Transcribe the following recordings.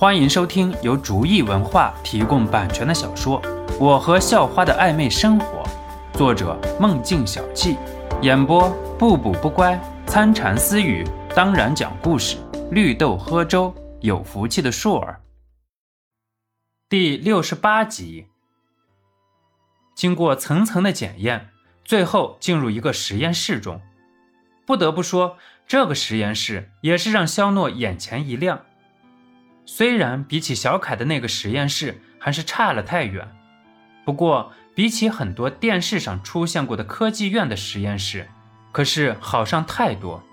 欢迎收听由竹意文化提供版权的小说《我和校花的暧昧生活》，作者梦境小憩，演播不补不乖、参禅私语，当然讲故事，绿豆喝粥，有福气的硕儿。第六十八集，经过层层的检验，最后进入一个实验室中。不得不说，这个实验室也是让肖诺眼前一亮。虽然比起小凯的那个实验室还是差了太远，不过比起很多电视上出现过的科技院的实验室，可是好上太多。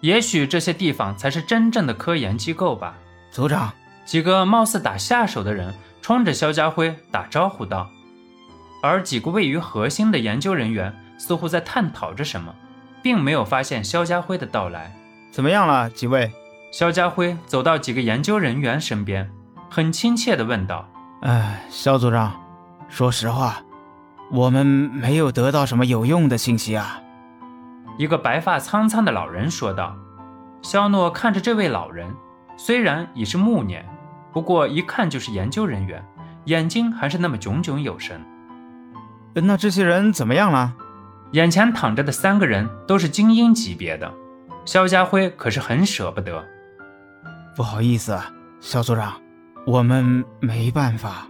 也许这些地方才是真正的科研机构吧。组长，几个貌似打下手的人冲着肖家辉打招呼道，而几个位于核心的研究人员似乎在探讨着什么，并没有发现肖家辉的到来。怎么样了，几位？肖家辉走到几个研究人员身边，很亲切地问道：“哎，肖组长，说实话，我们没有得到什么有用的信息啊。”一个白发苍苍的老人说道。肖诺看着这位老人，虽然已是暮年，不过一看就是研究人员，眼睛还是那么炯炯有神。那这些人怎么样了？眼前躺着的三个人都是精英级别的，肖家辉可是很舍不得。不好意思，肖组长，我们没办法。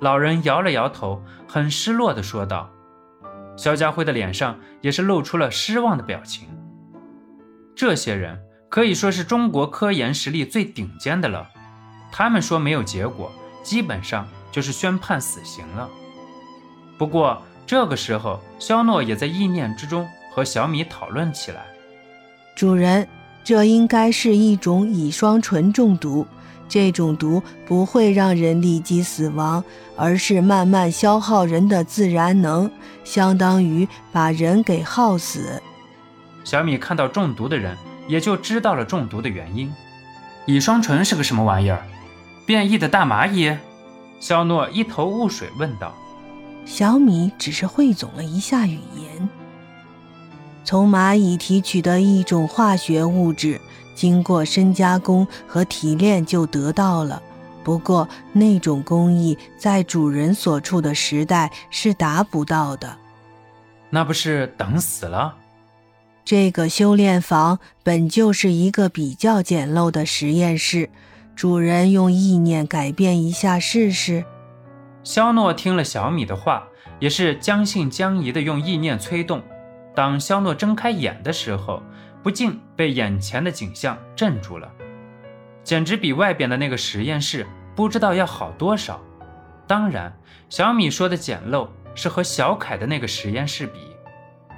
老人摇了摇头，很失落地说道。肖家辉的脸上也是露出了失望的表情。这些人可以说是中国科研实力最顶尖的了，他们说没有结果，基本上就是宣判死刑了。不过这个时候，肖诺也在意念之中和小米讨论起来。主人。这应该是一种乙双醇中毒，这种毒不会让人立即死亡，而是慢慢消耗人的自然能，相当于把人给耗死。小米看到中毒的人，也就知道了中毒的原因。乙双醇是个什么玩意儿？变异的大蚂蚁？肖诺一头雾水问道。小米只是汇总了一下语言。从蚂蚁提取的一种化学物质，经过深加工和提炼就得到了。不过那种工艺在主人所处的时代是达不到的。那不是等死了？这个修炼房本就是一个比较简陋的实验室，主人用意念改变一下试试。肖诺听了小米的话，也是将信将疑的用意念催动。当肖诺睁开眼的时候，不禁被眼前的景象镇住了，简直比外边的那个实验室不知道要好多少。当然，小米说的简陋是和小凯的那个实验室比。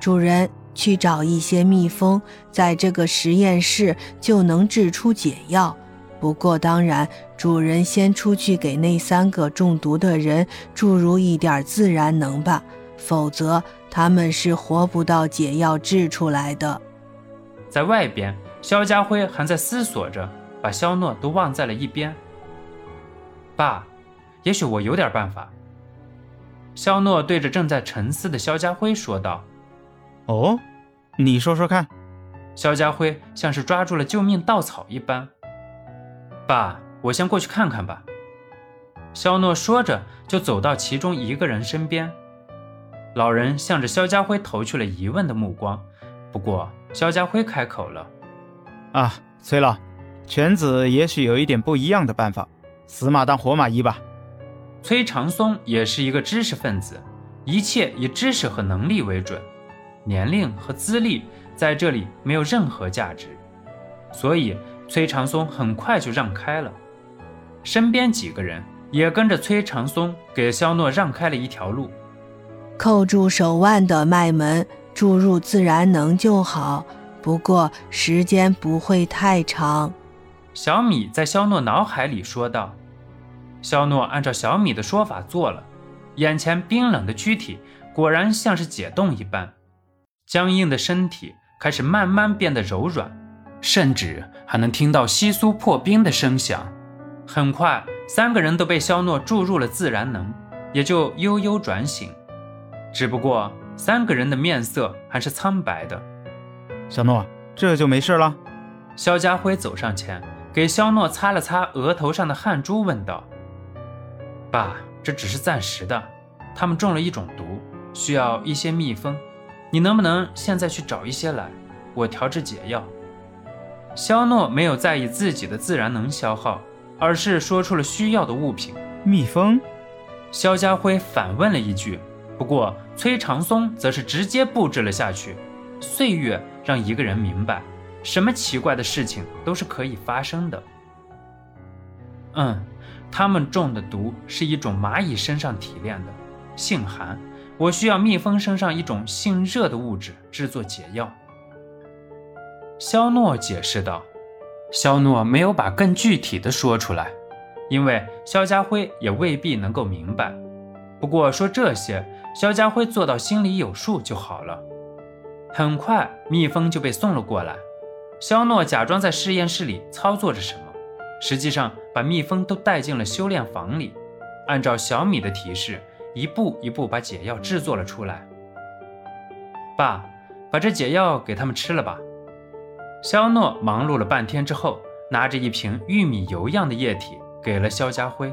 主人去找一些蜜蜂，在这个实验室就能制出解药。不过，当然，主人先出去给那三个中毒的人注入一点自然能吧。否则他们是活不到解药制出来的。在外边，肖家辉还在思索着，把肖诺都忘在了一边。爸，也许我有点办法。肖诺对着正在沉思的肖家辉说道：“哦，你说说看。”肖家辉像是抓住了救命稻草一般。爸，我先过去看看吧。肖诺说着，就走到其中一个人身边。老人向着肖家辉投去了疑问的目光，不过肖家辉开口了：“啊，崔老，犬子也许有一点不一样的办法，死马当活马医吧。”崔长松也是一个知识分子，一切以知识和能力为准，年龄和资历在这里没有任何价值，所以崔长松很快就让开了，身边几个人也跟着崔长松给肖诺让开了一条路。扣住手腕的脉门，注入自然能就好。不过时间不会太长。小米在肖诺脑海里说道。肖诺按照小米的说法做了，眼前冰冷的躯体果然像是解冻一般，僵硬的身体开始慢慢变得柔软，甚至还能听到窸窣破冰的声响。很快，三个人都被肖诺注入了自然能，也就悠悠转醒。只不过三个人的面色还是苍白的。小诺，这就没事了。肖家辉走上前，给肖诺擦了擦额头上的汗珠，问道：“爸，这只是暂时的，他们中了一种毒，需要一些蜜蜂，你能不能现在去找一些来，我调制解药？”肖诺没有在意自己的自然能消耗，而是说出了需要的物品。蜜蜂？肖家辉反问了一句，不过崔长松则是直接布置了下去。岁月让一个人明白。什么奇怪的事情都是可以发生的。嗯，他们中的毒是一种蚂蚁身上提炼的，性寒。我需要蜜蜂身上一种性热的物质制作解药。肖诺解释道。肖诺没有把更具体的说出来，因为肖家辉也未必能够明白。不过说这些，肖家辉做到心里有数就好了。很快，蜜蜂就被送了过来。肖诺假装在实验室里操作着什么，实际上把蜜蜂都带进了修炼房里，按照小米的提示，一步一步把解药制作了出来。爸，把这解药给他们吃了吧。肖诺忙碌了半天之后，拿着一瓶玉米油样的液体给了肖家辉。